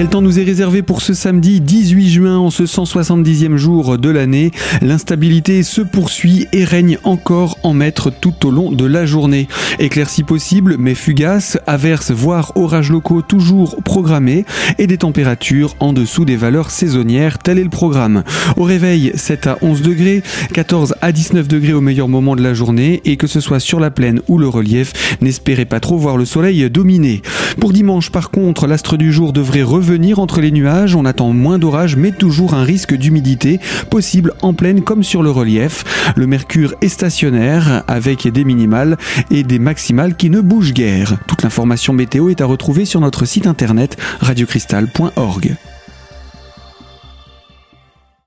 Quel temps nous est réservé pour ce samedi 18 juin en ce 170e jour de l'année? L'instabilité se poursuit et règne encore en maître tout au long de la journée. Éclaircies possibles mais fugaces, averses voire orages locaux toujours programmés et des températures en dessous des valeurs saisonnières, tel est le programme. Au réveil, 7 à 11 degrés, 14 à 19 degrés au meilleur moment de la journée et que ce soit sur la plaine ou le relief, n'espérez pas trop voir le soleil dominer. Pour dimanche par contre, l'astre du jour devrait revenir entre les nuages, on attend moins d'orages mais toujours un risque d'humidité possible en pleine comme sur le relief. Le mercure est stationnaire avec des minimales et des maximales qui ne bougent guère. Toute l'information météo est à retrouver sur notre site internet radiocristal.org.